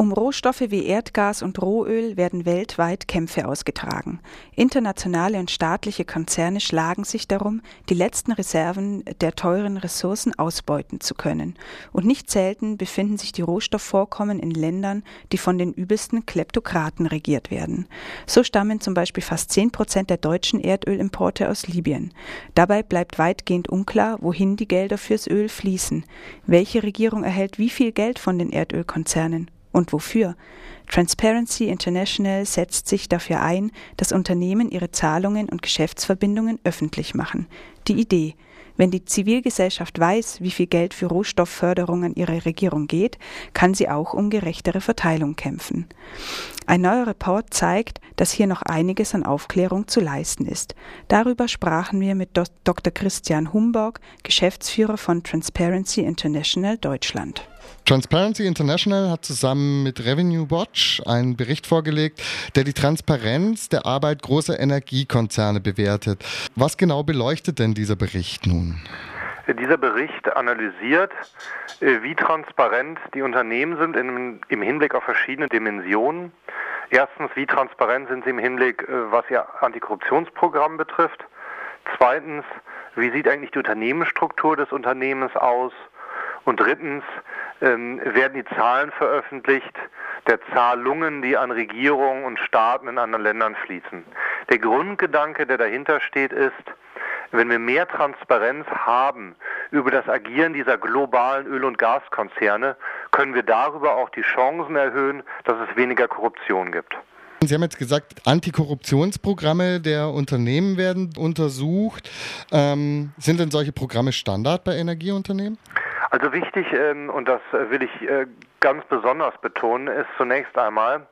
Um Rohstoffe wie Erdgas und Rohöl werden weltweit Kämpfe ausgetragen. Internationale und staatliche Konzerne schlagen sich darum, die letzten Reserven der teuren Ressourcen ausbeuten zu können. Und nicht selten befinden sich die Rohstoffvorkommen in Ländern, die von den übelsten Kleptokraten regiert werden. So stammen zum Beispiel fast zehn Prozent der deutschen Erdölimporte aus Libyen. Dabei bleibt weitgehend unklar, wohin die Gelder fürs Öl fließen. Welche Regierung erhält wie viel Geld von den Erdölkonzernen? Und wofür? Transparency International setzt sich dafür ein, dass Unternehmen ihre Zahlungen und Geschäftsverbindungen öffentlich machen. Die Idee, wenn die Zivilgesellschaft weiß, wie viel Geld für Rohstoffförderung an ihre Regierung geht, kann sie auch um gerechtere Verteilung kämpfen. Ein neuer Report zeigt, dass hier noch einiges an Aufklärung zu leisten ist. Darüber sprachen wir mit Dr. Christian Humborg, Geschäftsführer von Transparency International Deutschland. Transparency International hat zusammen mit Revenue Watch einen Bericht vorgelegt, der die Transparenz der Arbeit großer Energiekonzerne bewertet. Was genau beleuchtet denn dieser Bericht nun? Dieser Bericht analysiert, äh, wie transparent die Unternehmen sind im Hinblick auf verschiedene Dimensionen. Erstens, wie transparent sind sie im Hinblick, äh, was ihr Antikorruptionsprogramm betrifft. Zweitens, wie sieht eigentlich die Unternehmensstruktur des Unternehmens aus? Und drittens ähm, werden die Zahlen veröffentlicht der Zahlungen, die an Regierungen und Staaten in anderen Ländern fließen. Der Grundgedanke, der dahinter steht, ist, wenn wir mehr Transparenz haben über das Agieren dieser globalen Öl- und Gaskonzerne, können wir darüber auch die Chancen erhöhen, dass es weniger Korruption gibt. Sie haben jetzt gesagt, Antikorruptionsprogramme der Unternehmen werden untersucht. Ähm, sind denn solche Programme Standard bei Energieunternehmen? Also wichtig, ähm, und das will ich äh, ganz besonders betonen, ist zunächst einmal,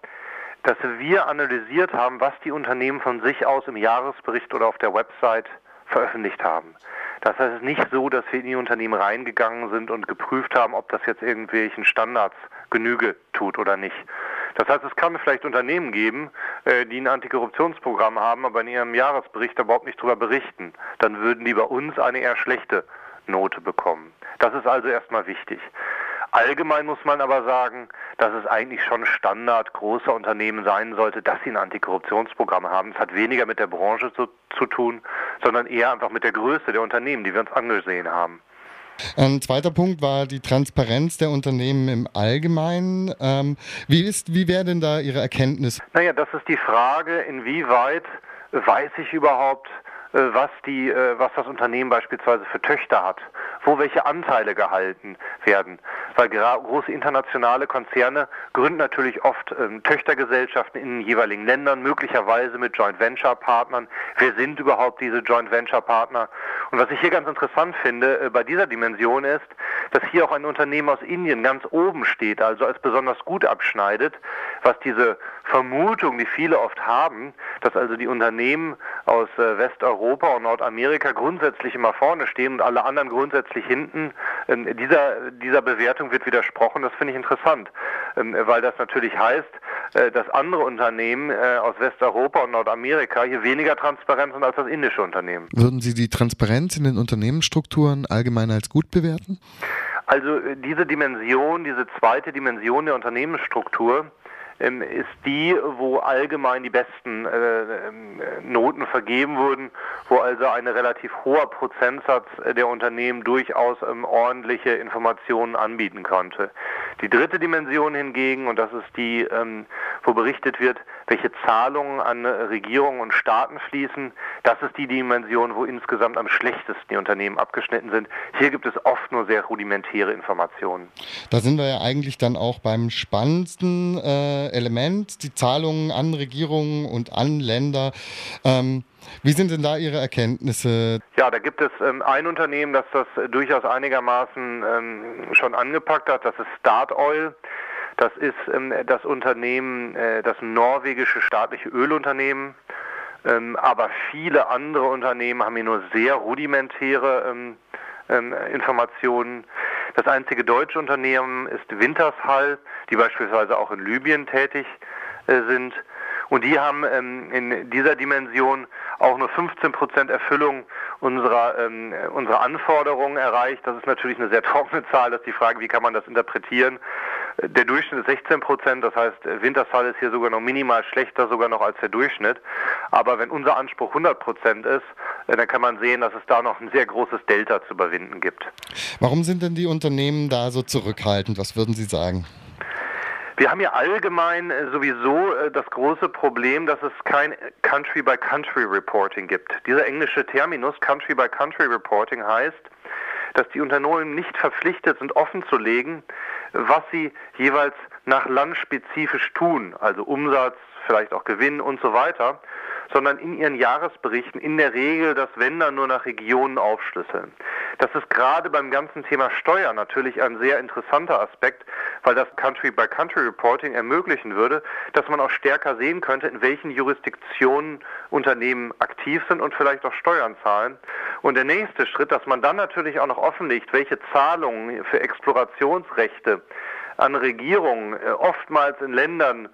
dass wir analysiert haben, was die Unternehmen von sich aus im Jahresbericht oder auf der Website veröffentlicht haben. Das heißt, es ist nicht so, dass wir in die Unternehmen reingegangen sind und geprüft haben, ob das jetzt irgendwelchen Standards Genüge tut oder nicht. Das heißt, es kann vielleicht Unternehmen geben, äh, die ein Antikorruptionsprogramm haben, aber in ihrem Jahresbericht überhaupt nicht darüber berichten. Dann würden die bei uns eine eher schlechte Note bekommen. Das ist also erstmal wichtig. Allgemein muss man aber sagen, dass es eigentlich schon Standard großer Unternehmen sein sollte, dass sie ein Antikorruptionsprogramm haben. Es hat weniger mit der Branche zu, zu tun, sondern eher einfach mit der Größe der Unternehmen, die wir uns angesehen haben. Ein zweiter Punkt war die Transparenz der Unternehmen im Allgemeinen. Ähm, wie, ist, wie wäre denn da Ihre Erkenntnis? Naja, das ist die Frage, inwieweit weiß ich überhaupt, was, die, äh, was das Unternehmen beispielsweise für Töchter hat wo welche Anteile gehalten werden. Weil große internationale Konzerne gründen natürlich oft ähm, Töchtergesellschaften in den jeweiligen Ländern, möglicherweise mit Joint Venture Partnern. Wer sind überhaupt diese Joint Venture Partner? Und was ich hier ganz interessant finde äh, bei dieser Dimension ist, dass hier auch ein Unternehmen aus Indien ganz oben steht, also als besonders gut abschneidet, was diese Vermutung, die viele oft haben, dass also die Unternehmen aus äh, Westeuropa und Nordamerika grundsätzlich immer vorne stehen und alle anderen grundsätzlich hinten, ähm, dieser, dieser Bewertung wird widersprochen. Das finde ich interessant, ähm, weil das natürlich heißt, dass andere Unternehmen äh, aus Westeuropa und Nordamerika hier weniger transparent sind als das indische Unternehmen. Würden Sie die Transparenz in den Unternehmensstrukturen allgemein als gut bewerten? Also diese Dimension, diese zweite Dimension der Unternehmensstruktur, ist die, wo allgemein die besten äh, ähm, Noten vergeben wurden, wo also ein relativ hoher Prozentsatz der Unternehmen durchaus ähm, ordentliche Informationen anbieten konnte. Die dritte Dimension hingegen, und das ist die, ähm, wo berichtet wird, welche Zahlungen an Regierungen und Staaten fließen, das ist die Dimension, wo insgesamt am schlechtesten die Unternehmen abgeschnitten sind. Hier gibt es oft nur sehr rudimentäre Informationen. Da sind wir ja eigentlich dann auch beim spannendsten äh, Element, die Zahlungen an Regierungen und an Länder. Ähm, wie sind denn da Ihre Erkenntnisse? Ja, da gibt es ähm, ein Unternehmen, das das durchaus einigermaßen ähm, schon angepackt hat. Das ist Statoil. Das ist ähm, das Unternehmen, äh, das norwegische staatliche Ölunternehmen. Ähm, aber viele andere Unternehmen haben hier nur sehr rudimentäre ähm, ähm, Informationen. Das einzige deutsche Unternehmen ist Wintershall, die beispielsweise auch in Libyen tätig äh, sind. Und die haben ähm, in dieser Dimension auch nur 15 Prozent Erfüllung unserer, ähm, unserer Anforderungen erreicht. Das ist natürlich eine sehr trockene Zahl. Das ist die Frage, wie kann man das interpretieren? Der Durchschnitt ist 16 Prozent, das heißt, Wintershall ist hier sogar noch minimal schlechter sogar noch als der Durchschnitt. Aber wenn unser Anspruch 100 Prozent ist, äh, dann kann man sehen, dass es da noch ein sehr großes Delta zu überwinden gibt. Warum sind denn die Unternehmen da so zurückhaltend? Was würden Sie sagen? Wir haben ja allgemein äh, sowieso äh, das große Problem, dass es kein Country-by-Country-Reporting gibt. Dieser englische Terminus Country-by-Country-Reporting heißt, dass die Unternehmen nicht verpflichtet sind, offenzulegen, was sie jeweils nach Land spezifisch tun, also Umsatz, vielleicht auch Gewinn und so weiter, sondern in ihren Jahresberichten in der Regel das Wenn nur nach Regionen aufschlüsseln. Das ist gerade beim ganzen Thema Steuer natürlich ein sehr interessanter Aspekt, weil das Country-by-Country-Reporting ermöglichen würde, dass man auch stärker sehen könnte, in welchen Jurisdiktionen Unternehmen aktiv sind und vielleicht auch Steuern zahlen. Und der nächste Schritt, dass man dann natürlich auch noch offenlegt, welche Zahlungen für Explorationsrechte an Regierungen äh, oftmals in Ländern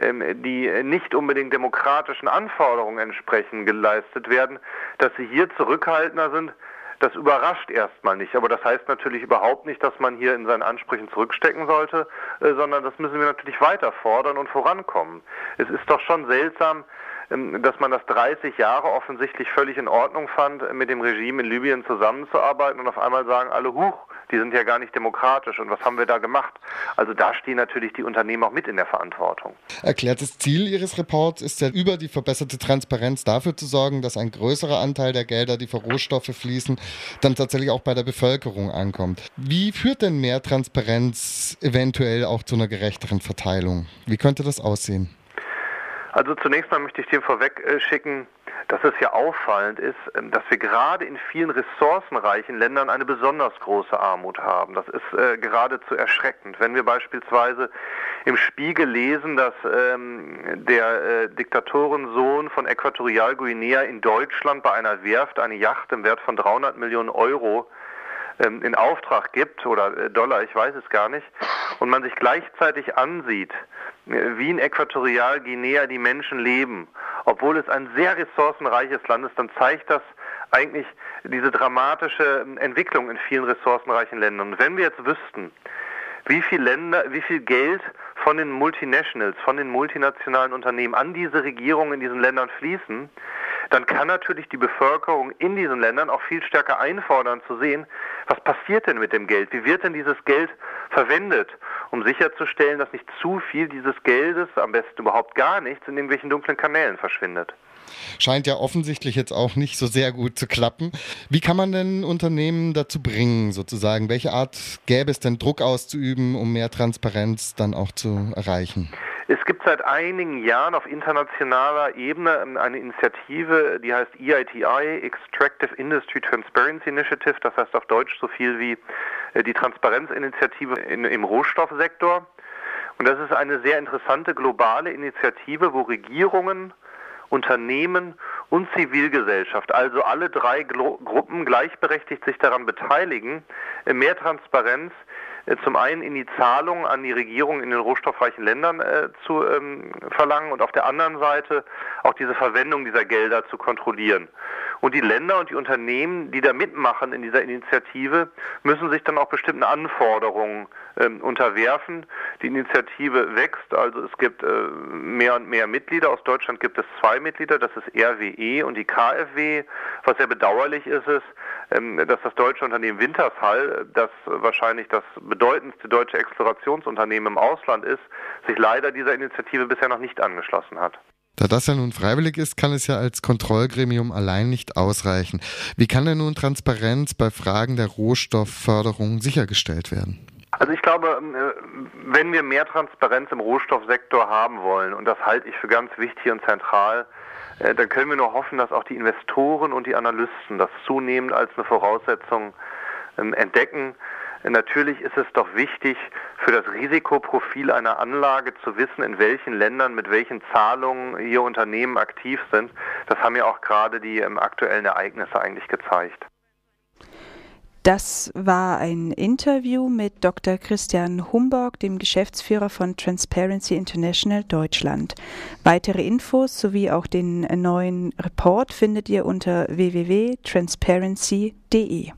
ähm, die nicht unbedingt demokratischen Anforderungen entsprechen, geleistet werden, dass sie hier zurückhaltender sind, das überrascht erstmal nicht. Aber das heißt natürlich überhaupt nicht, dass man hier in seinen Ansprüchen zurückstecken sollte, äh, sondern das müssen wir natürlich weiter fordern und vorankommen. Es ist doch schon seltsam, dass man das 30 Jahre offensichtlich völlig in Ordnung fand, mit dem Regime in Libyen zusammenzuarbeiten und auf einmal sagen alle, huch, die sind ja gar nicht demokratisch und was haben wir da gemacht? Also da stehen natürlich die Unternehmen auch mit in der Verantwortung. Erklärtes Ziel Ihres Reports ist ja über die verbesserte Transparenz dafür zu sorgen, dass ein größerer Anteil der Gelder, die für Rohstoffe fließen, dann tatsächlich auch bei der Bevölkerung ankommt. Wie führt denn mehr Transparenz eventuell auch zu einer gerechteren Verteilung? Wie könnte das aussehen? Also zunächst mal möchte ich dir vorweg äh, schicken, dass es ja auffallend ist, ähm, dass wir gerade in vielen ressourcenreichen Ländern eine besonders große Armut haben. Das ist äh, geradezu erschreckend. Wenn wir beispielsweise im Spiegel lesen, dass ähm, der äh, Diktatorensohn von Äquatorialguinea in Deutschland bei einer Werft eine Yacht im Wert von 300 Millionen Euro ähm, in Auftrag gibt oder Dollar, ich weiß es gar nicht, und man sich gleichzeitig ansieht, wie in Äquatorialguinea die Menschen leben, obwohl es ein sehr ressourcenreiches Land ist, dann zeigt das eigentlich diese dramatische ähm, Entwicklung in vielen ressourcenreichen Ländern. Und wenn wir jetzt wüssten, wie viel Länder, wie viel Geld von den Multinationals, von den multinationalen Unternehmen an diese Regierungen in diesen Ländern fließen, dann kann natürlich die Bevölkerung in diesen Ländern auch viel stärker einfordern zu sehen, was passiert denn mit dem Geld? Wie wird denn dieses Geld verwendet, um sicherzustellen, dass nicht zu viel dieses Geldes, am besten überhaupt gar nichts, in irgendwelchen dunklen Kanälen verschwindet? Scheint ja offensichtlich jetzt auch nicht so sehr gut zu klappen. Wie kann man denn Unternehmen dazu bringen, sozusagen? Welche Art gäbe es denn Druck auszuüben, um mehr Transparenz dann auch zu erreichen? Es gibt seit einigen Jahren auf internationaler Ebene ähm, eine Initiative, die heißt EITI, Extractive Industry Transparency Initiative, das heißt auf Deutsch so viel wie die Transparenzinitiative in, im Rohstoffsektor. Und das ist eine sehr interessante globale Initiative, wo Regierungen, Unternehmen und Zivilgesellschaft, also alle drei Glo Gruppen gleichberechtigt sich daran beteiligen, äh, mehr Transparenz äh, zum einen in die Zahlungen an die Regierung in den rohstoffreichen Ländern äh, zu ähm, verlangen und auf der anderen Seite auch diese Verwendung dieser Gelder zu kontrollieren. Und die Länder und die Unternehmen, die da mitmachen in dieser Initiative, müssen sich dann auch bestimmten Anforderungen ähm, unterwerfen. Die Initiative wächst, also es gibt äh, mehr und mehr Mitglieder. Aus Deutschland gibt es zwei Mitglieder, das ist RWE und die KfW. Was sehr bedauerlich ist, ist, ähm, dass das deutsche Unternehmen Wintershall, das wahrscheinlich das bedeutendste deutsche Explorationsunternehmen im Ausland ist, sich leider dieser Initiative bisher noch nicht angeschlossen hat. Da das ja nun freiwillig ist, kann es ja als Kontrollgremium allein nicht ausreichen. Wie kann denn nun Transparenz bei Fragen der Rohstoffförderung sichergestellt werden? Also ich glaube, ähm, äh, wenn wir mehr Transparenz im Rohstoffsektor haben wollen, und das halte ich für ganz wichtig und zentral, äh, dann können wir nur hoffen, dass auch die Investoren und die Analysten das zunehmend als eine Voraussetzung ähm, entdecken. Natürlich ist es doch wichtig, für das Risikoprofil einer Anlage zu wissen, in welchen Ländern mit welchen Zahlungen hier Unternehmen aktiv sind. Das haben ja auch gerade die ähm, aktuellen Ereignisse eigentlich gezeigt. Das war ein Interview mit Dr. Christian Humborg, dem Geschäftsführer von Transparency International Deutschland. Weitere Infos sowie auch den neuen Report findet ihr unter www.transparency.de.